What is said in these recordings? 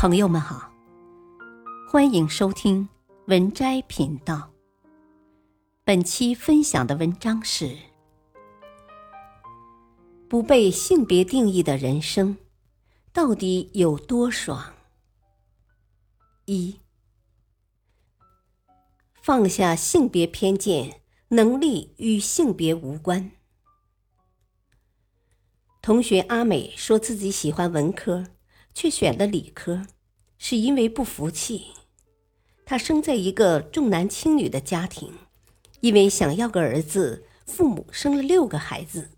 朋友们好，欢迎收听文摘频道。本期分享的文章是：不被性别定义的人生到底有多爽？一，放下性别偏见，能力与性别无关。同学阿美说自己喜欢文科。却选了理科，是因为不服气。他生在一个重男轻女的家庭，因为想要个儿子，父母生了六个孩子，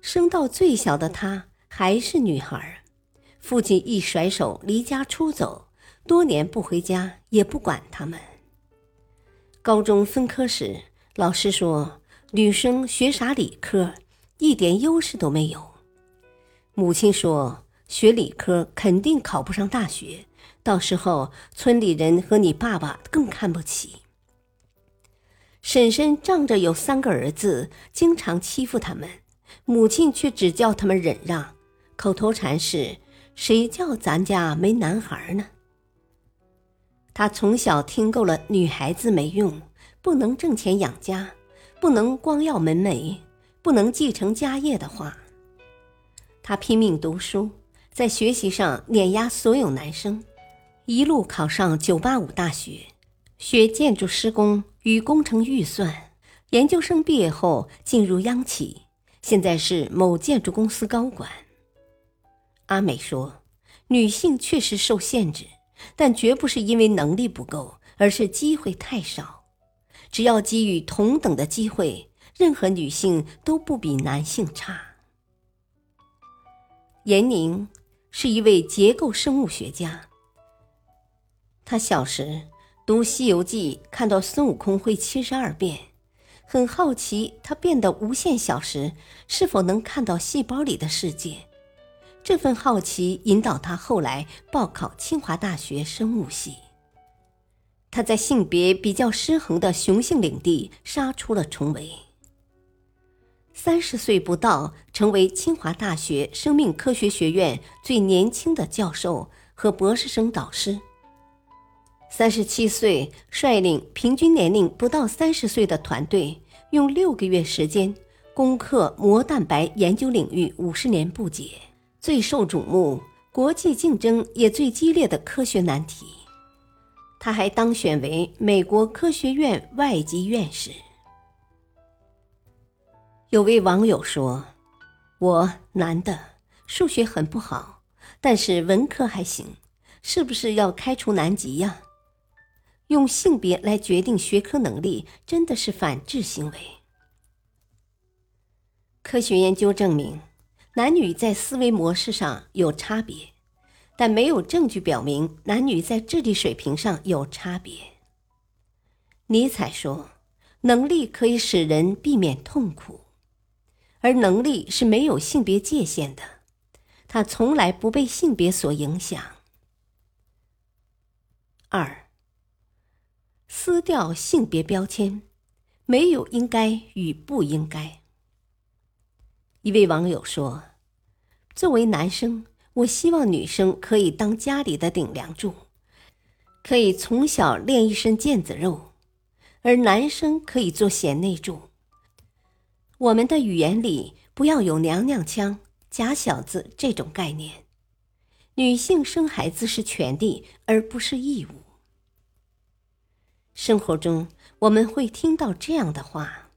生到最小的他还是女孩。父亲一甩手离家出走，多年不回家，也不管他们。高中分科时，老师说女生学啥理科，一点优势都没有。母亲说。学理科肯定考不上大学，到时候村里人和你爸爸更看不起。婶婶仗着有三个儿子，经常欺负他们，母亲却只叫他们忍让，口头禅是：“谁叫咱家没男孩呢？”他从小听够了女孩子没用，不能挣钱养家，不能光耀门楣，不能继承家业的话。他拼命读书。在学习上碾压所有男生，一路考上985大学，学建筑施工与工程预算。研究生毕业后进入央企，现在是某建筑公司高管。阿美说：“女性确实受限制，但绝不是因为能力不够，而是机会太少。只要给予同等的机会，任何女性都不比男性差。”闫宁。是一位结构生物学家。他小时读《西游记》，看到孙悟空会七十二变，很好奇他变得无限小时是否能看到细胞里的世界。这份好奇引导他后来报考清华大学生物系。他在性别比较失衡的雄性领地杀出了重围。三十岁不到，成为清华大学生命科学学院最年轻的教授和博士生导师。三十七岁，率领平均年龄不到三十岁的团队，用六个月时间攻克膜蛋白研究领域五十年不解、最受瞩目、国际竞争也最激烈的科学难题。他还当选为美国科学院外籍院士。有位网友说：“我男的，数学很不好，但是文科还行，是不是要开除南极呀？用性别来决定学科能力，真的是反智行为。”科学研究证明，男女在思维模式上有差别，但没有证据表明男女在智力水平上有差别。尼采说：“能力可以使人避免痛苦。”而能力是没有性别界限的，它从来不被性别所影响。二，撕掉性别标签，没有应该与不应该。一位网友说：“作为男生，我希望女生可以当家里的顶梁柱，可以从小练一身腱子肉，而男生可以做贤内助。”我们的语言里不要有“娘娘腔”“假小子”这种概念。女性生孩子是权利，而不是义务。生活中我们会听到这样的话：“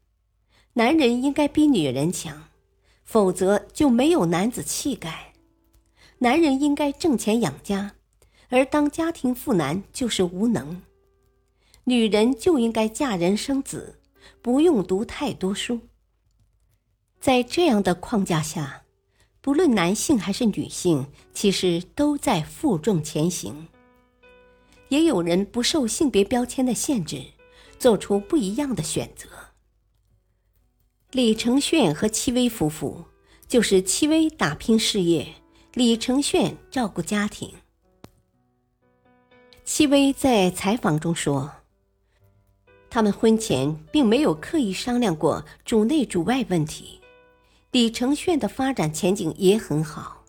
男人应该比女人强，否则就没有男子气概。”“男人应该挣钱养家，而当家庭妇男就是无能。”“女人就应该嫁人生子，不用读太多书。”在这样的框架下，不论男性还是女性，其实都在负重前行。也有人不受性别标签的限制，做出不一样的选择。李承铉和戚薇夫妇，就是戚薇打拼事业，李承铉照顾家庭。戚薇在采访中说，他们婚前并没有刻意商量过主内主外问题。李承铉的发展前景也很好，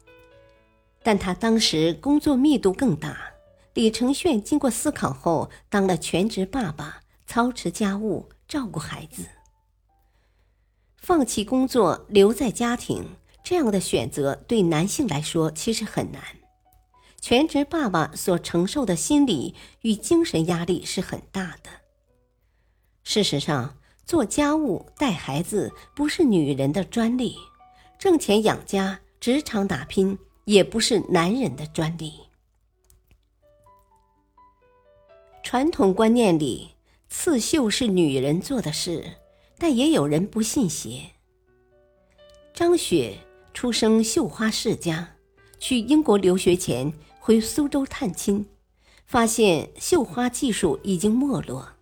但他当时工作密度更大。李承铉经过思考后，当了全职爸爸，操持家务，照顾孩子。放弃工作留在家庭，这样的选择对男性来说其实很难。全职爸爸所承受的心理与精神压力是很大的。事实上，做家务、带孩子不是女人的专利，挣钱养家、职场打拼也不是男人的专利。传统观念里，刺绣是女人做的事，但也有人不信邪。张雪出生绣花世家，去英国留学前。回苏州探亲，发现绣花技术已经没落。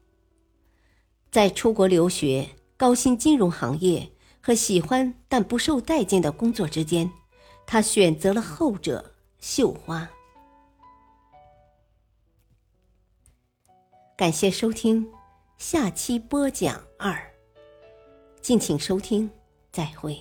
在出国留学、高薪金融行业和喜欢但不受待见的工作之间，他选择了后者——绣花。感谢收听，下期播讲二。敬请收听，再会。